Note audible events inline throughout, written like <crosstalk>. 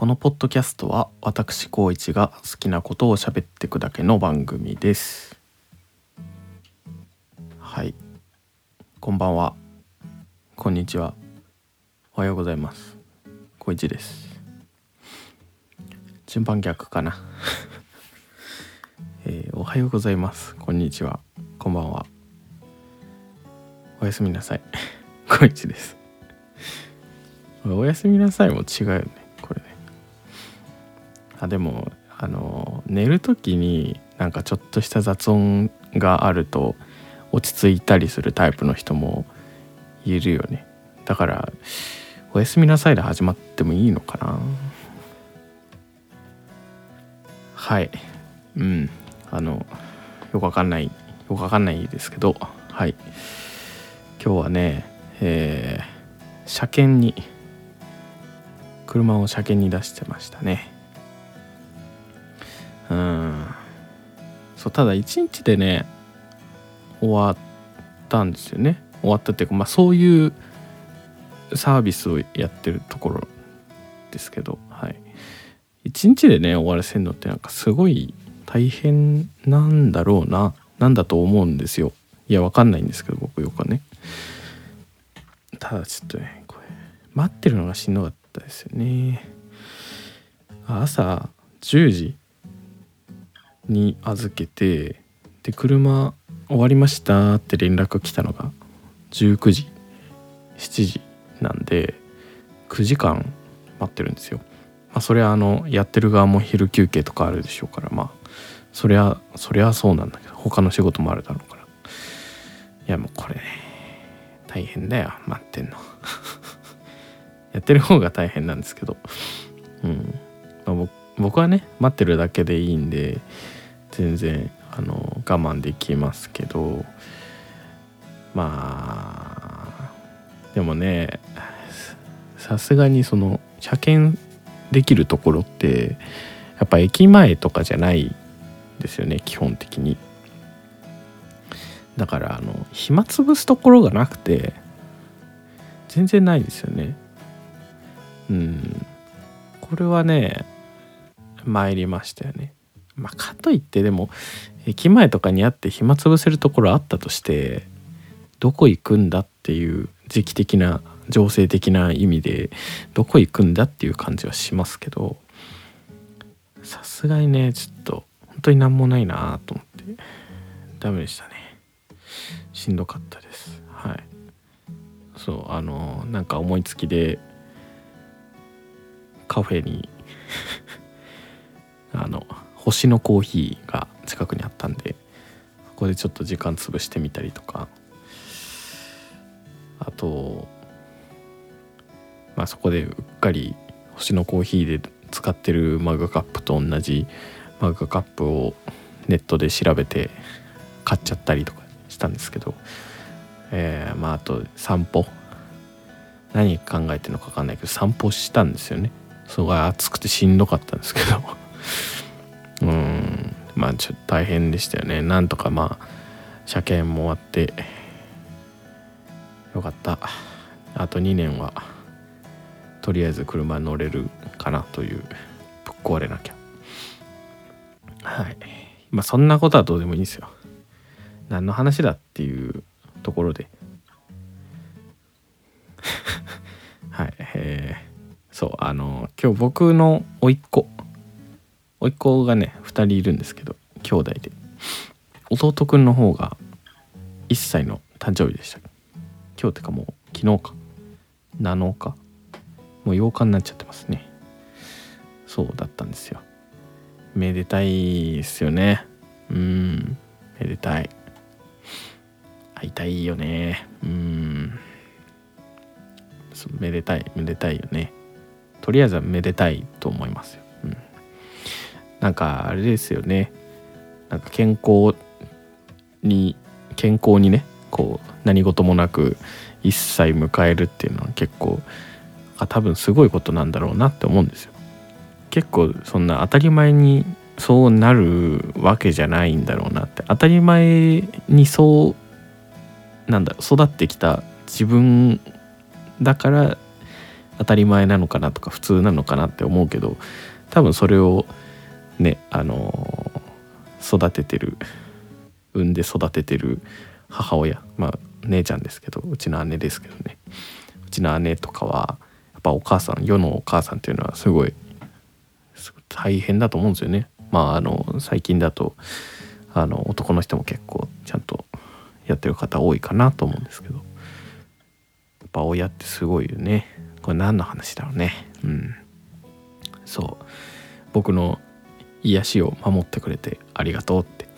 このポッドキャストは私高一が好きなことを喋っていくだけの番組です。はい。こんばんは。こんにちは。おはようございます。高一です。順番逆かな、<laughs> えーおはようございます。こんにちは。こんばんは。おやすみなさい。<laughs> 高一です。おやすみなさいも違うよね。あでもあの寝る時になんかちょっとした雑音があると落ち着いたりするタイプの人もいるよね。だから「おやすみなさい」で始まってもいいのかな。はい。うん。あのよくわかんないよくわかんないですけどはい。今日はねえー車検に車を車検に出してましたね。そうただ1日でね終わったんですよね。終わったっていうかまあそういうサービスをやってるところですけどはい。1日でね終わらせるのってなんかすごい大変なんだろうななんだと思うんですよ。いやわかんないんですけど僕よくね。ただちょっとねこれ待ってるのがしんどかったですよね。朝10時に預けてで車終わりましたって連絡来たのが19時7時なんで9時間待ってるんですよ。まあそれはあのやってる側も昼休憩とかあるでしょうからまあそりゃそりゃそうなんだけど他の仕事もあるだろうから。いやもうこれね大変だよ。待ってんの。<laughs> やってる方が大変なんですけど。うん、まあ、僕はね待ってるだけでいいんで全然あの我慢できますけどまあでもねさすがにその車検できるところってやっぱ駅前とかじゃないですよね基本的に。だからあの暇つぶすところがなくて全然ないですよね。うん。これはね参りましたよね。まあかといってでも駅前とかにあって暇つぶせるところあったとしてどこ行くんだっていう時期的な情勢的な意味でどこ行くんだっていう感じはしますけどさすがにねちょっと本当になんもないなと思ってダメでしたね。しんどかったです。はい。そうあのなんか思いつきでカフェに <laughs> あの星のコーヒーが近くにあったんでそこでちょっと時間潰してみたりとか。あとまあそこでうっかり星のコーヒーで使ってるマグカップと同じマグカップをネットで調べて買っちゃったりとかしたんですけど、えーまああと散歩。何考えてるのか分かんないけど散歩したんですよね。すごい暑くてしんどかったんですけど。うん。まあちょっと大変でしたよね。なんとかまあ車検も終わってよかった。あと2年はとりあえず車に乗れるかなというぶっ壊れなきゃ。はい。まあそんなことはどうでもいいんですよ。何の話だっていうところで。<laughs> はい。えー、そうあの今日僕の甥っ子甥っ子がね2人いるんですけど兄弟で。弟くんの方が1歳の誕生日でした。今日ってかもう昨日か。7日。もう8日になっちゃってますね。そうだったんですよ。めでたいですよね。うん。めでたい。会いたいよね。うん。そうめでたいめでたいよね。とりあえずはめでたいと思いますよ、なんかあれですよね。なんか健康に健康にねこう何事もなく一歳迎えるっていうのは結構あ多分すごいことなんだろうなって思うんですよ。結構そんな当たり前にそうなるわけじゃないんだろうなって。当たり前にそうなんだろう育ってきた自分だから当たり前なのかなとか普通なのかなって思うけど多分それをねあの育ててる産んで育ててる母親まあ姉ちゃんですけどうちの姉ですけどね。うちの姉とかはやっぱお母さん世のお母さんっていうのはすごい大変だと思うんですよね。まああの最近だとあの男の人も結構ちゃんとやってる方多いかなと思うんですけど。やっぱ親ってすごいよね。これ何の話だろうね。うん。そう。僕の癒しを守ってくれてありがとうって。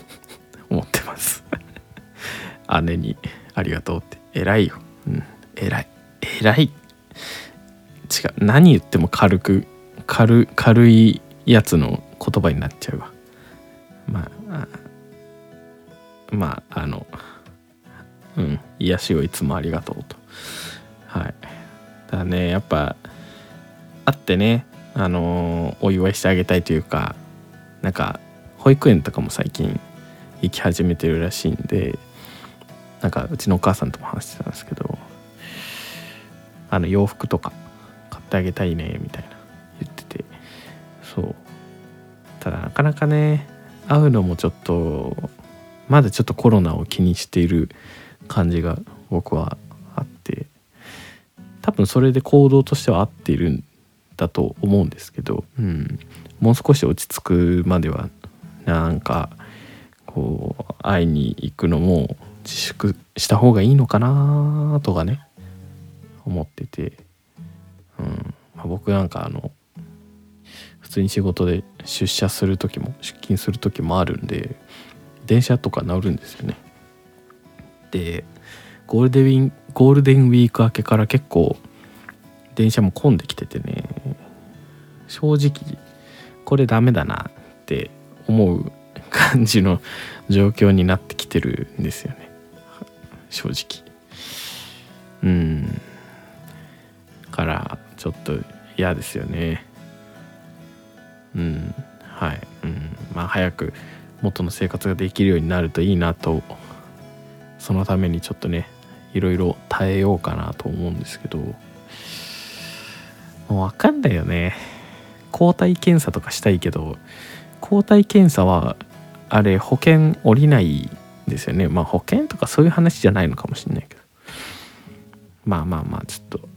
<laughs> 思ってます。<laughs> 姉にありがとうって。偉いよ。うん。偉い。偉い。違う。何言っても軽く軽軽いやつの言葉になっちゃうわ。まあまああのうん。癒しをいつもありがとうと。はい。だねやっぱ会ってねあのお祝いしてあげたいというかなんか保育園とかも最近行き始めてるらしいんでなんかうちのお母さんとも話してたんですけどあの洋服とか買ってあげたいねみたいな言っててそう。ただなかなかね会うのもちょっとまだちょっとコロナを気にしている感じが僕はあって多分それで行動としては合っているんだと思うんですけど、うん、もう少し落ち着くまではなんかこう会いに行くのも自粛した方がいいのかなとかね思ってて、うんまあ、僕なんかあの普通に仕事で出社する時も出勤する時もあるんで電車とか乗るんですよね。でゴールデンウィーゴールデンウィーク明けから結構電車も混んできててね。正直これダメだなって思う感じの状況になってきてるんですよね。正直。うん。からちょっと嫌ですよね。うん。はい、うん、まあ早く元の生活ができるようになるといいなとそのためにちょっとねいろいろ耐えようかなと思うんですけど。もう分かんないよね。抗体検査とかしたいけど抗体検査はあれ保険下りないですよね。まあ保険とかそういう話じゃないのかもしれないけど。まあまあまあちょっと。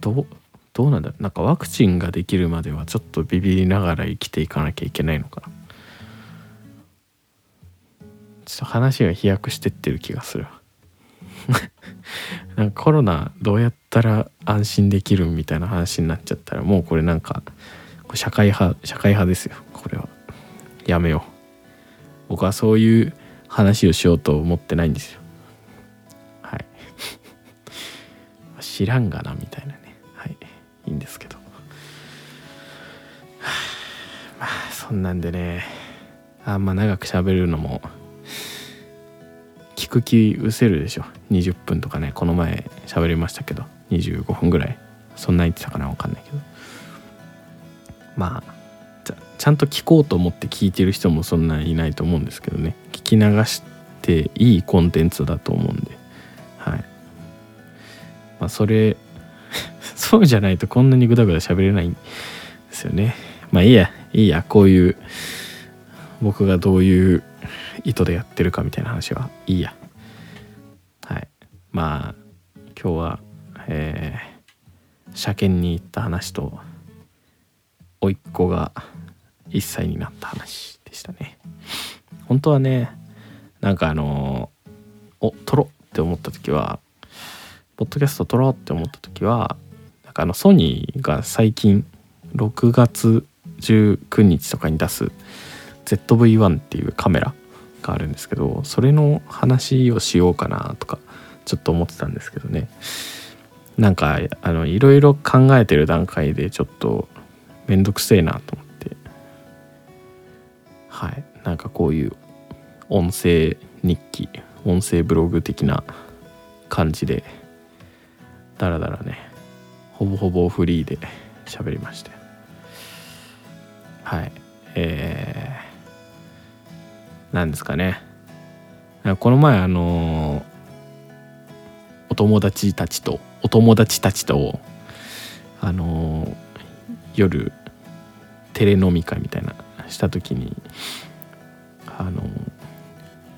どうどうなんだなんかワクチンができるまではちょっとビビりながら生きていかなきゃいけないのかな。ちょっと話が飛躍してってる気がするなんかコロナどうやったら安心できるみたいな話になっちゃったらもうこれなんか社会派社会派ですよこれは。やめよう。僕はそういう話をしようと思ってないんですよ。はい。<laughs> 知らんがなみたいなね。はい。いいんですけど。<sighs> まあそんなんでね。あんま長く喋るのも聞く気失せるでしょ。20分とかねこの前喋りましたけど。25分ぐらい。そんな言ってたかな分かんないけど。まあちゃんと聞こうと思って聞いてる人もそんないないと思うんですけどね。聞き流していいコンテンツだと思うんで。はい。まあそれ <laughs> そうじゃないとこんなにグダグダ喋れないんですよね。まあいいやいいや。こういう僕がどういう意図でやってるかみたいな話はいいや。はい。まあ今日はえー、車検に行った話と甥っ子が1歳になった話でしたね。本当はねなんかあのー、お撮ろうって思った時はポッドキャスト撮ろうって思った時はなんかあのソニーが最近6月19日とかに出す ZV-1 っていうカメラがあるんですけどそれの話をしようかなとかちょっと思ってたんですけどね。なんかあのいろいろ考えてる段階でちょっとめんどくせえなと思って。はい。なんかこういう音声日記音声ブログ的な感じでだらだらねほぼほぼフリーで喋りましたはい。えー、なんですかね。この前あの一友達たちとお友達たちとあの夜テレ飲み会みたいなした時にあの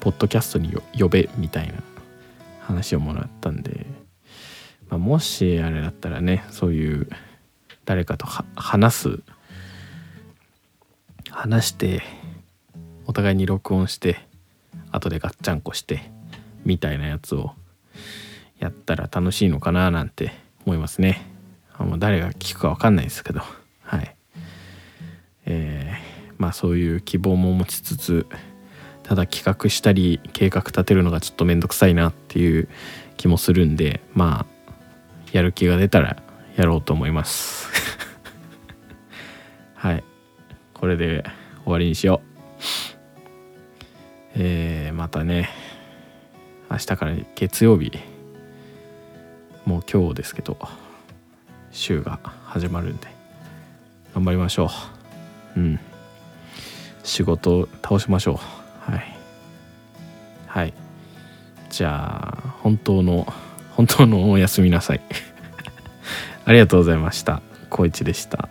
ポッドキャストに呼べみたいな話をもらったんで、まあ、もしあれだったらねそういう誰かと話す話してお互いに録音して後でガッチャンコしてみたいなやつをやったら楽しいのかななんて思いますね。あ。もう誰が聞くか分かんないですけど。はい。えー、まあそういう希望も持ちつつただ企画したり計画立てるのがちょっと面倒くさいなっていう気もするんでまあやる気が出たらやろうと思います。<laughs> はい。これで終わりにしよう。えー、またね明日から月曜日もう今日ですけど週が始まるんで頑張りましょう。うん。仕事を倒しましょう。はい。はい。じゃあ本当の本当のおやすみなさい。<laughs> ありがとうございました。光一でした。